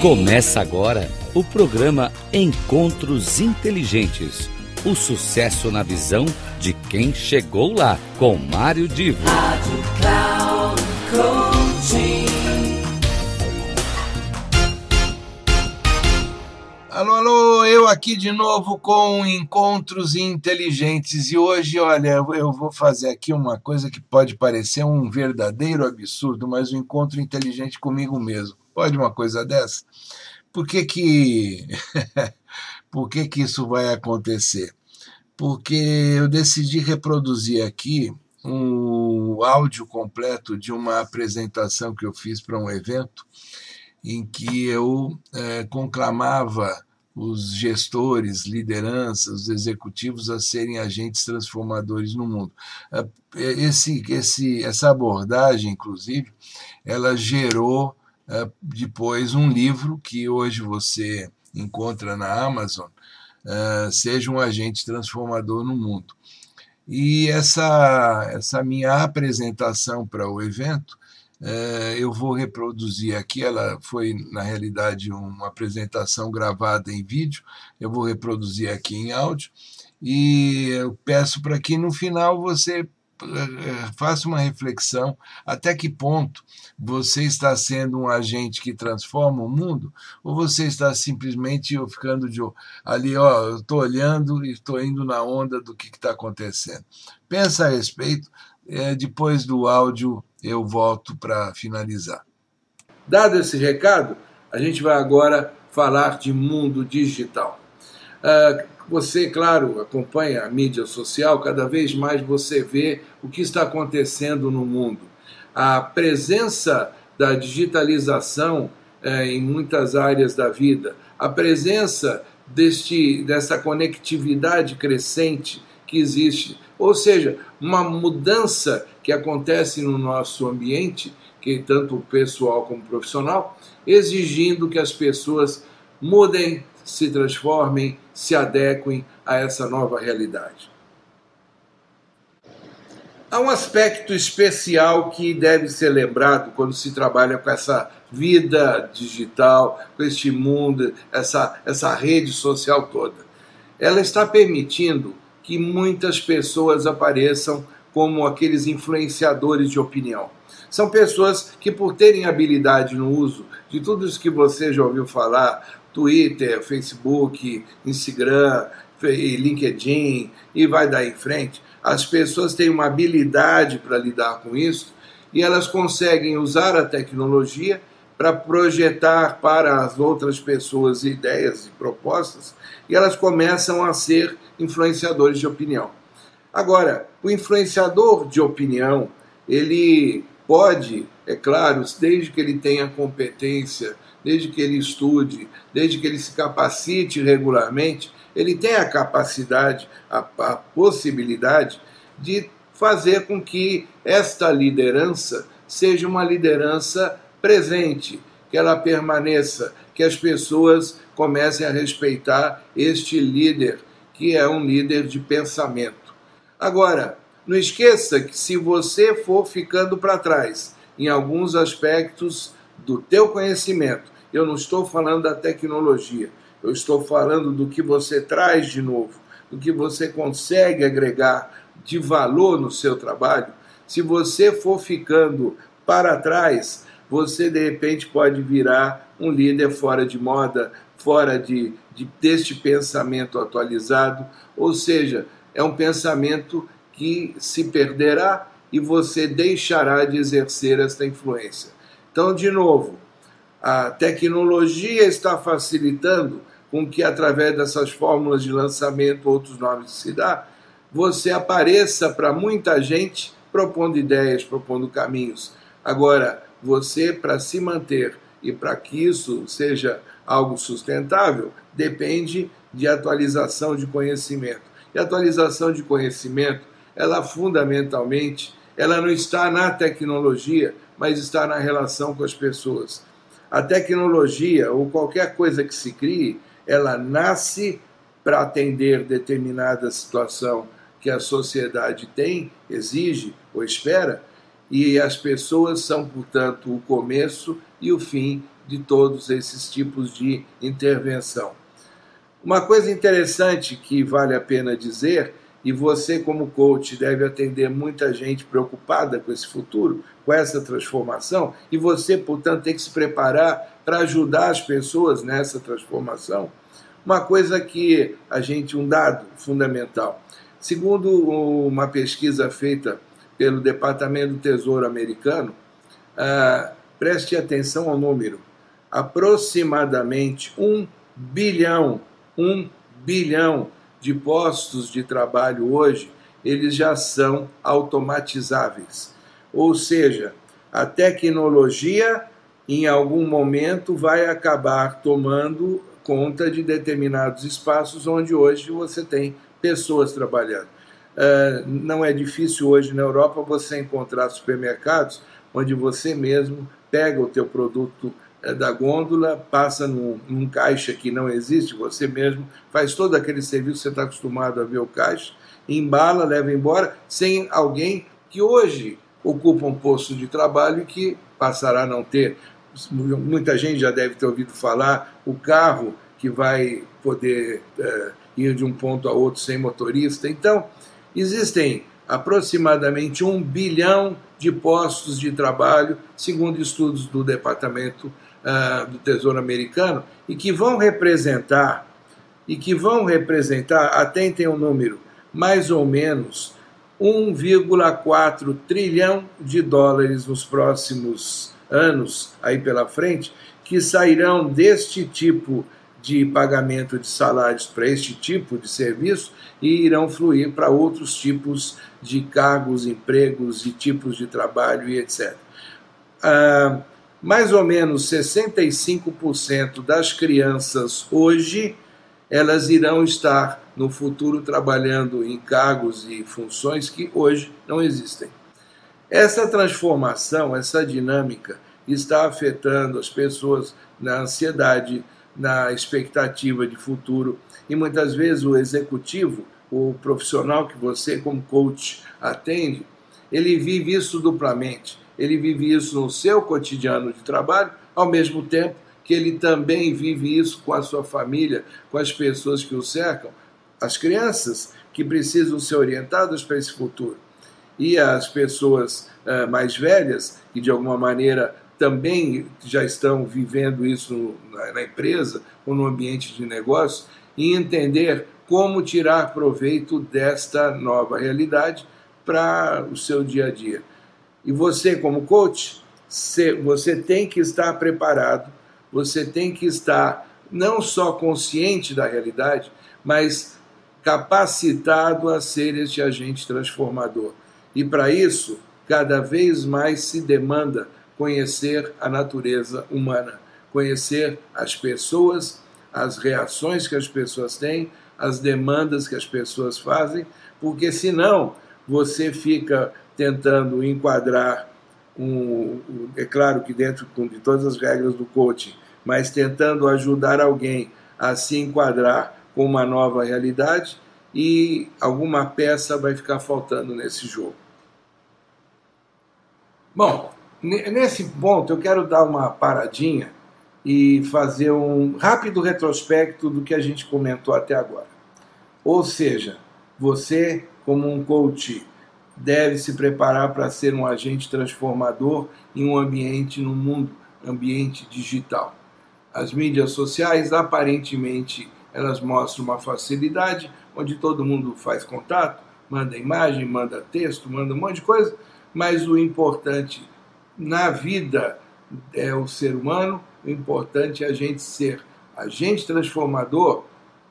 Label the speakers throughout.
Speaker 1: Começa agora o programa Encontros Inteligentes. O sucesso na visão de quem chegou lá, com Mário Divo. Rádio Cloud
Speaker 2: Alô, alô, eu aqui de novo com Encontros Inteligentes e hoje, olha, eu vou fazer aqui uma coisa que pode parecer um verdadeiro absurdo, mas um encontro inteligente comigo mesmo. Pode uma coisa dessa? Por que que, Por que, que isso vai acontecer? Porque eu decidi reproduzir aqui um áudio completo de uma apresentação que eu fiz para um evento em que eu é, conclamava os gestores, lideranças, os executivos a serem agentes transformadores no mundo. Esse, esse, essa abordagem, inclusive, ela gerou depois um livro que hoje você encontra na Amazon, Seja um Agente Transformador no Mundo. E essa, essa minha apresentação para o evento eu vou reproduzir aqui, ela foi na realidade uma apresentação gravada em vídeo, eu vou reproduzir aqui em áudio. E eu peço para que no final você faça uma reflexão até que ponto você está sendo um agente que transforma o mundo ou você está simplesmente ficando de ali, ó, eu estou olhando e estou indo na onda do que está acontecendo. Pensa a respeito, depois do áudio eu volto para finalizar. Dado esse recado, a gente vai agora falar de mundo digital. Você, claro, acompanha a mídia social, cada vez mais você vê o que está acontecendo no mundo. A presença da digitalização em muitas áreas da vida, a presença deste, dessa conectividade crescente que existe, ou seja, uma mudança que acontece no nosso ambiente, que tanto pessoal como profissional, exigindo que as pessoas mudem, se transformem, se adequem a essa nova realidade. Há um aspecto especial que deve ser lembrado quando se trabalha com essa vida digital, com este mundo, essa, essa rede social toda. Ela está permitindo que muitas pessoas apareçam como aqueles influenciadores de opinião. São pessoas que, por terem habilidade no uso de tudo isso que você já ouviu falar, Twitter, Facebook, Instagram, LinkedIn e vai daí em frente, as pessoas têm uma habilidade para lidar com isso e elas conseguem usar a tecnologia para projetar para as outras pessoas ideias e propostas e elas começam a ser influenciadores de opinião. Agora, o influenciador de opinião, ele pode, é claro, desde que ele tenha competência, desde que ele estude, desde que ele se capacite regularmente, ele tem a capacidade, a, a possibilidade de fazer com que esta liderança seja uma liderança presente, que ela permaneça, que as pessoas comecem a respeitar este líder, que é um líder de pensamento. Agora, não esqueça que se você for ficando para trás em alguns aspectos do teu conhecimento, eu não estou falando da tecnologia, eu estou falando do que você traz de novo, do que você consegue agregar de valor no seu trabalho. Se você for ficando para trás, você de repente pode virar um líder fora de moda, fora de, de deste pensamento atualizado, ou seja, é um pensamento que se perderá e você deixará de exercer esta influência. Então, de novo, a tecnologia está facilitando com que, através dessas fórmulas de lançamento, outros nomes se dá, você apareça para muita gente propondo ideias, propondo caminhos. Agora, você, para se manter e para que isso seja algo sustentável, depende de atualização de conhecimento. E atualização de conhecimento, ela fundamentalmente, ela não está na tecnologia, mas está na relação com as pessoas. A tecnologia ou qualquer coisa que se crie, ela nasce para atender determinada situação que a sociedade tem, exige ou espera, e as pessoas são, portanto, o começo e o fim de todos esses tipos de intervenção. Uma coisa interessante que vale a pena dizer, e você, como coach, deve atender muita gente preocupada com esse futuro, com essa transformação, e você, portanto, tem que se preparar para ajudar as pessoas nessa transformação. Uma coisa que a gente, um dado fundamental. Segundo uma pesquisa feita pelo Departamento do Tesouro americano, ah, preste atenção ao número, aproximadamente um bilhão um bilhão de postos de trabalho hoje, eles já são automatizáveis. Ou seja, a tecnologia em algum momento vai acabar tomando conta de determinados espaços onde hoje você tem pessoas trabalhando. Uh, não é difícil hoje na Europa você encontrar supermercados onde você mesmo pega o teu produto da gôndola, passa num, num, caixa que não existe, você mesmo faz todo aquele serviço que você está acostumado a ver o caixa, embala, leva embora, sem alguém que hoje ocupa um posto de trabalho e que passará a não ter. Muita gente já deve ter ouvido falar o carro que vai poder é, ir de um ponto a outro sem motorista. Então, existem aproximadamente um bilhão de postos de trabalho, segundo estudos do Departamento uh, do Tesouro Americano e que vão representar e que vão representar, atentem o um número, mais ou menos 1,4 trilhão de dólares nos próximos anos aí pela frente, que sairão deste tipo de pagamento de salários para este tipo de serviço e irão fluir para outros tipos de cargos, empregos e tipos de trabalho e etc. Ah, mais ou menos 65% das crianças hoje elas irão estar no futuro trabalhando em cargos e funções que hoje não existem. Essa transformação, essa dinâmica está afetando as pessoas na ansiedade, na expectativa de futuro e muitas vezes o executivo, o profissional que você como coach atende, ele vive isso duplamente ele vive isso no seu cotidiano de trabalho, ao mesmo tempo que ele também vive isso com a sua família, com as pessoas que o cercam, as crianças que precisam ser orientadas para esse futuro. E as pessoas uh, mais velhas, que de alguma maneira também já estão vivendo isso na, na empresa ou no ambiente de negócio, e entender como tirar proveito desta nova realidade para o seu dia a dia. E você, como coach, você tem que estar preparado, você tem que estar não só consciente da realidade, mas capacitado a ser este agente transformador. E para isso, cada vez mais se demanda conhecer a natureza humana, conhecer as pessoas, as reações que as pessoas têm, as demandas que as pessoas fazem, porque senão você fica tentando enquadrar um, é claro que dentro de todas as regras do coaching, mas tentando ajudar alguém a se enquadrar com uma nova realidade e alguma peça vai ficar faltando nesse jogo. Bom, nesse ponto eu quero dar uma paradinha e fazer um rápido retrospecto do que a gente comentou até agora. Ou seja, você, como um coach deve se preparar para ser um agente transformador em um ambiente no mundo, ambiente digital. As mídias sociais, aparentemente, elas mostram uma facilidade, onde todo mundo faz contato, manda imagem, manda texto, manda um monte de coisa, mas o importante na vida é o ser humano, o importante é a gente ser agente transformador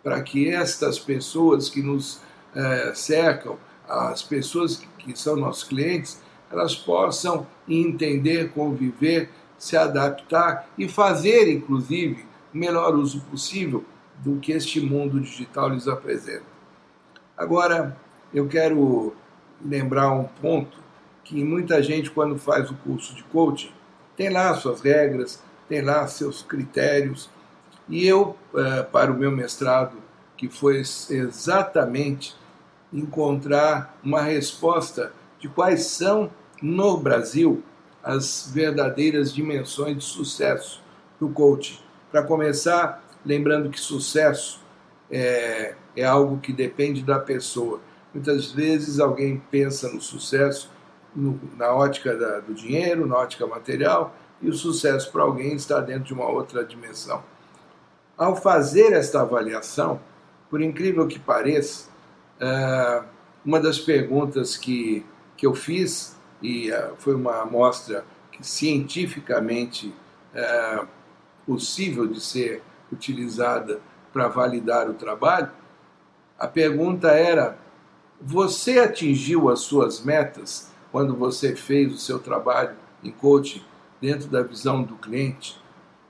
Speaker 2: para que estas pessoas que nos é, cercam, as pessoas que são nossos clientes, elas possam entender, conviver, se adaptar e fazer, inclusive, o melhor uso possível do que este mundo digital lhes apresenta. Agora, eu quero lembrar um ponto que muita gente, quando faz o curso de coaching, tem lá suas regras, tem lá seus critérios. E eu, eh, para o meu mestrado, que foi exatamente encontrar uma resposta de quais são, no Brasil, as verdadeiras dimensões de sucesso do coaching. Para começar, lembrando que sucesso é, é algo que depende da pessoa. Muitas vezes alguém pensa no sucesso no, na ótica da, do dinheiro, na ótica material, e o sucesso para alguém está dentro de uma outra dimensão. Ao fazer esta avaliação, por incrível que pareça, uh, uma das perguntas que, que eu fiz, e uh, foi uma amostra cientificamente uh, possível de ser utilizada para validar o trabalho, a pergunta era: você atingiu as suas metas quando você fez o seu trabalho em coaching dentro da visão do cliente?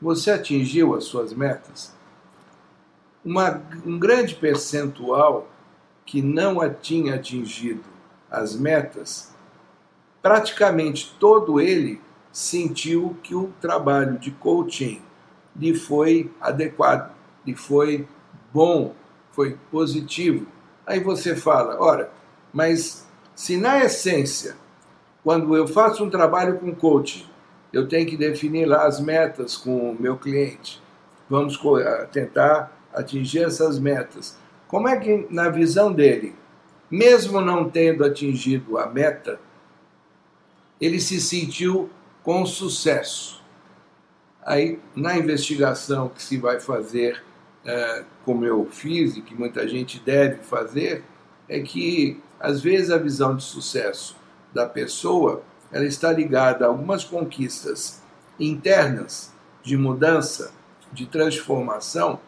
Speaker 2: Você atingiu as suas metas? Uma, um grande percentual que não a tinha atingido as metas, praticamente todo ele sentiu que o trabalho de coaching lhe foi adequado, lhe foi bom, foi positivo. Aí você fala, ora, mas se na essência, quando eu faço um trabalho com coaching, eu tenho que definir lá as metas com o meu cliente, vamos tentar atingir essas metas. Como é que, na visão dele, mesmo não tendo atingido a meta, ele se sentiu com sucesso? Aí, na investigação que se vai fazer, é, como eu fiz e que muita gente deve fazer, é que às vezes a visão de sucesso da pessoa ela está ligada a algumas conquistas internas de mudança, de transformação,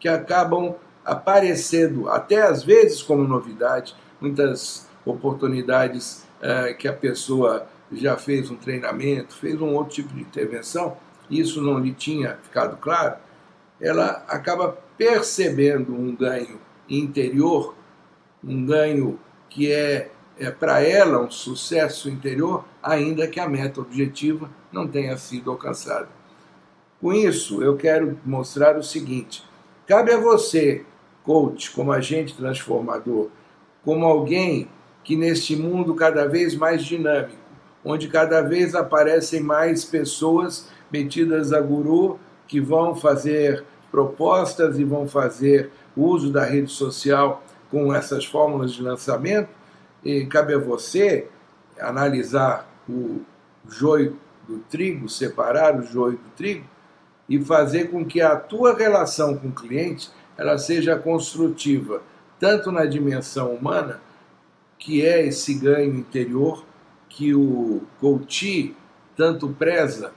Speaker 2: que acabam aparecendo, até às vezes como novidade, muitas oportunidades é, que a pessoa já fez um treinamento, fez um outro tipo de intervenção, isso não lhe tinha ficado claro, ela acaba percebendo um ganho interior, um ganho que é, é para ela um sucesso interior, ainda que a meta objetiva não tenha sido alcançada. Com isso, eu quero mostrar o seguinte: cabe a você, coach, como agente transformador, como alguém que neste mundo cada vez mais dinâmico, onde cada vez aparecem mais pessoas metidas a guru que vão fazer propostas e vão fazer uso da rede social com essas fórmulas de lançamento. E cabe a você analisar o joio do trigo, separar o joio do trigo e fazer com que a tua relação com o cliente ela seja construtiva, tanto na dimensão humana, que é esse ganho interior que o coach tanto preza,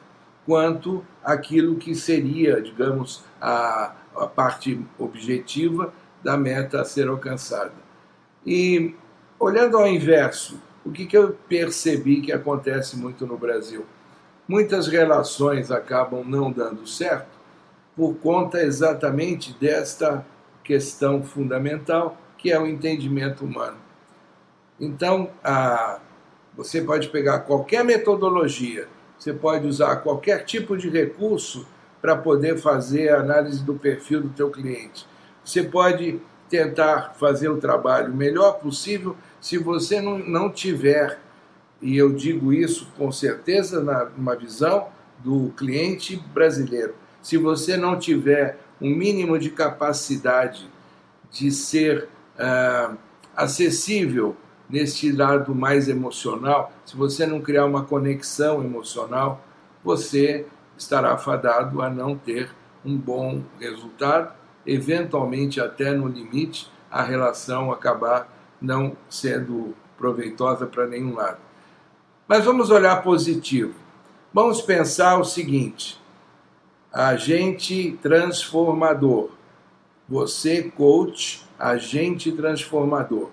Speaker 2: quanto aquilo que seria, digamos, a, a parte objetiva da meta a ser alcançada. E olhando ao inverso, o que, que eu percebi que acontece muito no Brasil? Muitas relações acabam não dando certo por conta exatamente desta questão fundamental que é o entendimento humano. Então, a, você pode pegar qualquer metodologia você pode usar qualquer tipo de recurso para poder fazer a análise do perfil do teu cliente. Você pode tentar fazer o trabalho melhor possível se você não, não tiver, e eu digo isso com certeza na, numa visão do cliente brasileiro, se você não tiver um mínimo de capacidade de ser uh, acessível neste lado mais emocional, se você não criar uma conexão emocional, você estará fadado a não ter um bom resultado, eventualmente até no limite a relação acabar não sendo proveitosa para nenhum lado. Mas vamos olhar positivo. Vamos pensar o seguinte: agente transformador. Você, coach, agente transformador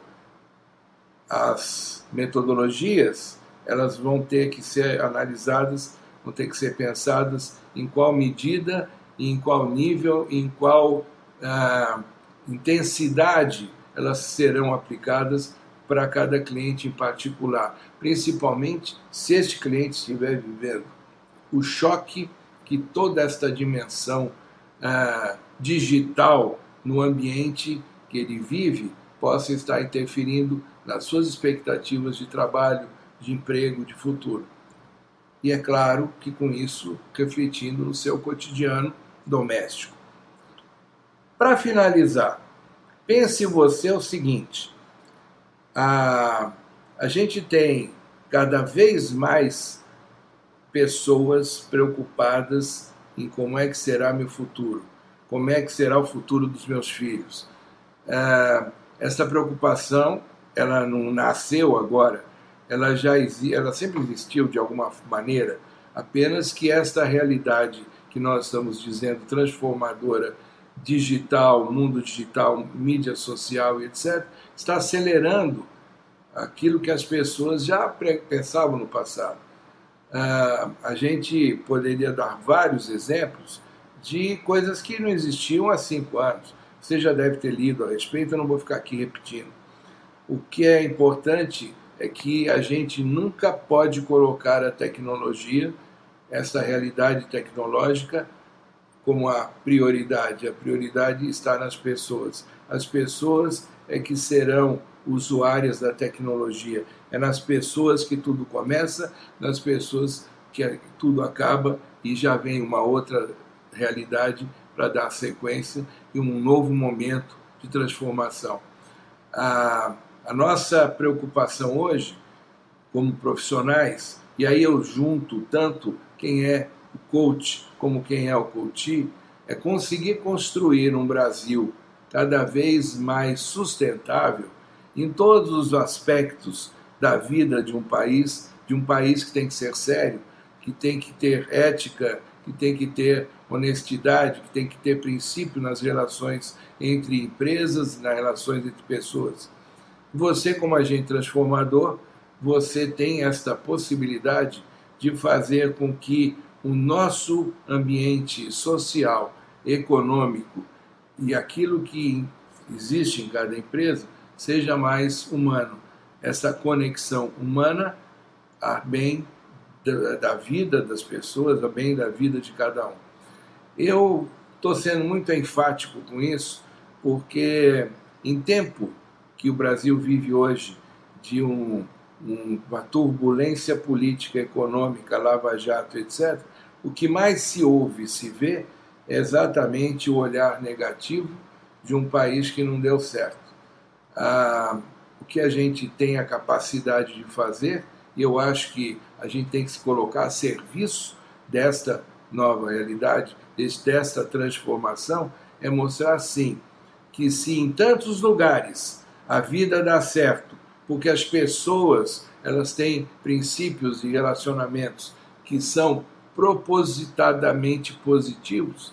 Speaker 2: as metodologias elas vão ter que ser analisadas, vão ter que ser pensadas em qual medida, em qual nível, em qual ah, intensidade elas serão aplicadas para cada cliente em particular, principalmente se este cliente estiver vivendo o choque que toda esta dimensão ah, digital no ambiente que ele vive possa estar interferindo nas suas expectativas de trabalho, de emprego, de futuro. e é claro que com isso refletindo no seu cotidiano doméstico. Para finalizar, pense você o seguinte: a, a gente tem cada vez mais pessoas preocupadas em como é que será meu futuro, como é que será o futuro dos meus filhos. É, essa preocupação, ela não nasceu agora, ela já ela sempre existiu de alguma maneira, apenas que esta realidade que nós estamos dizendo transformadora, digital, mundo digital, mídia social e etc, está acelerando aquilo que as pessoas já pensavam no passado. Uh, a gente poderia dar vários exemplos de coisas que não existiam há cinco anos. Você já deve ter lido a respeito, eu não vou ficar aqui repetindo. O que é importante é que a gente nunca pode colocar a tecnologia, essa realidade tecnológica, como a prioridade. A prioridade está nas pessoas. As pessoas é que serão usuárias da tecnologia. É nas pessoas que tudo começa, nas pessoas que tudo acaba e já vem uma outra realidade para dar sequência e um novo momento de transformação. A, a nossa preocupação hoje, como profissionais, e aí eu junto tanto quem é o coach como quem é o coach, é conseguir construir um Brasil cada vez mais sustentável em todos os aspectos da vida de um país, de um país que tem que ser sério, que tem que ter ética, que tem que ter honestidade, que tem que ter princípio nas relações entre empresas, nas relações entre pessoas. Você, como agente transformador, você tem esta possibilidade de fazer com que o nosso ambiente social, econômico e aquilo que existe em cada empresa seja mais humano. Essa conexão humana a bem da vida das pessoas, a bem da vida de cada um. Eu estou sendo muito enfático com isso, porque em tempo que o Brasil vive hoje de um, um, uma turbulência política, econômica, lava-jato, etc., o que mais se ouve, se vê, exatamente o olhar negativo de um país que não deu certo. Ah, o que a gente tem a capacidade de fazer, e eu acho que a gente tem que se colocar a serviço desta nova realidade, desta transformação, é mostrar sim que se em tantos lugares a vida dá certo, porque as pessoas elas têm princípios e relacionamentos que são propositadamente positivos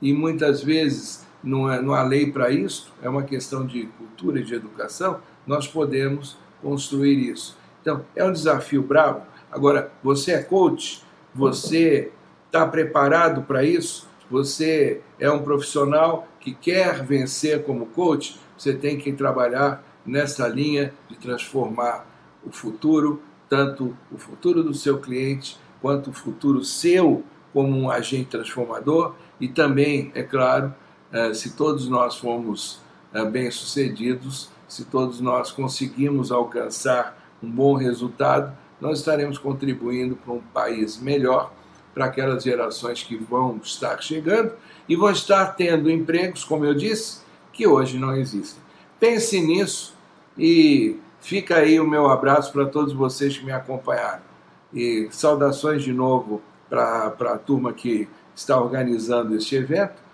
Speaker 2: e muitas vezes não, é, não há lei para isso, é uma questão de cultura e de educação, nós podemos construir isso. Então, é um desafio bravo. Agora, você é coach, você está preparado para isso, você é um profissional que quer vencer como coach, você tem que trabalhar nessa linha de transformar o futuro, tanto o futuro do seu cliente, quanto o futuro seu como um agente transformador e também, é claro, eh, se todos nós formos eh, bem-sucedidos, se todos nós conseguimos alcançar um bom resultado, nós estaremos contribuindo para um país melhor para aquelas gerações que vão estar chegando e vão estar tendo empregos, como eu disse, que hoje não existem. Pense nisso e fica aí o meu abraço para todos vocês que me acompanharam. E saudações de novo para a turma que está organizando este evento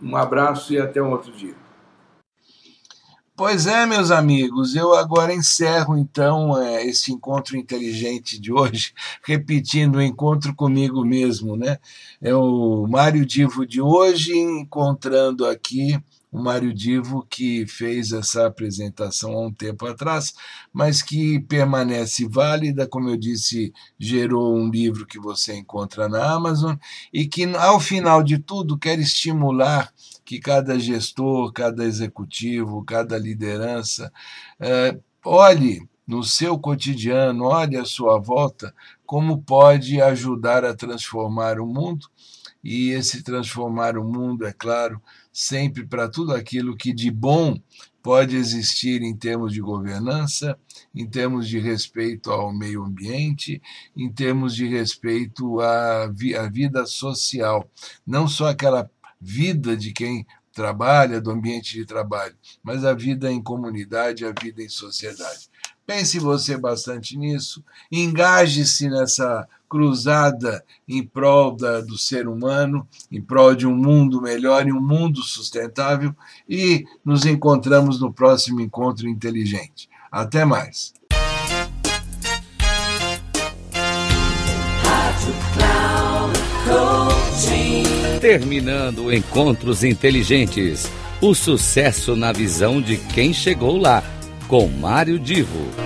Speaker 2: um abraço e até um outro dia.
Speaker 3: Pois é, meus amigos, eu agora encerro então é, esse encontro inteligente de hoje, repetindo o encontro comigo mesmo, né? É o Mário Divo de hoje encontrando aqui o Mário Divo, que fez essa apresentação há um tempo atrás, mas que permanece válida, como eu disse, gerou um livro que você encontra na Amazon e que, ao final de tudo, quer estimular que cada gestor, cada executivo, cada liderança eh, olhe no seu cotidiano, olhe à sua volta, como pode ajudar a transformar o mundo. E esse transformar o mundo, é claro, sempre para tudo aquilo que de bom
Speaker 2: pode existir em termos de governança, em termos de respeito ao meio ambiente, em termos de respeito à, vida social, não só aquela vida de quem trabalha, do ambiente de trabalho, mas a vida em comunidade, a vida em sociedade. Pense você bastante nisso, engaje-se nessa cruzada em prol da, do ser humano, em prol de um mundo melhor e um mundo sustentável, e nos encontramos no próximo encontro inteligente. Até mais.
Speaker 1: Terminando Encontros Inteligentes. O sucesso na visão de quem chegou lá com Mário Divo.